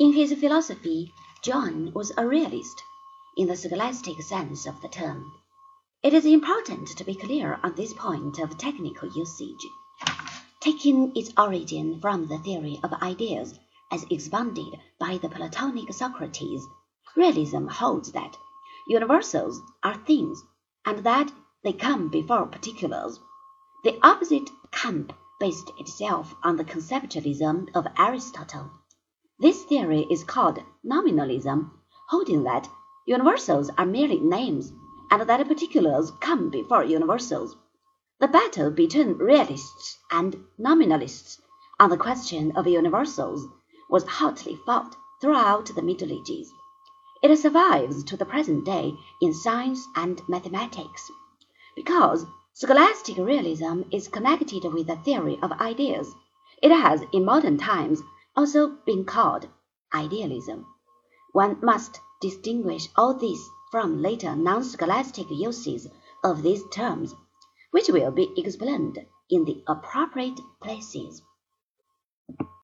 In his philosophy, John was a realist, in the scholastic sense of the term. It is important to be clear on this point of technical usage. Taking its origin from the theory of ideas as expounded by the Platonic Socrates, realism holds that universals are things, and that they come before particulars. The opposite camp based itself on the conceptualism of Aristotle. This theory is called nominalism, holding that universals are merely names, and that particulars come before universals. The battle between realists and nominalists on the question of universals was hotly fought throughout the Middle Ages. It survives to the present day in science and mathematics, because scholastic realism is connected with the theory of ideas. It has in modern times also been called idealism. One must distinguish all these from later non-scholastic uses of these terms, which will be explained in the appropriate places.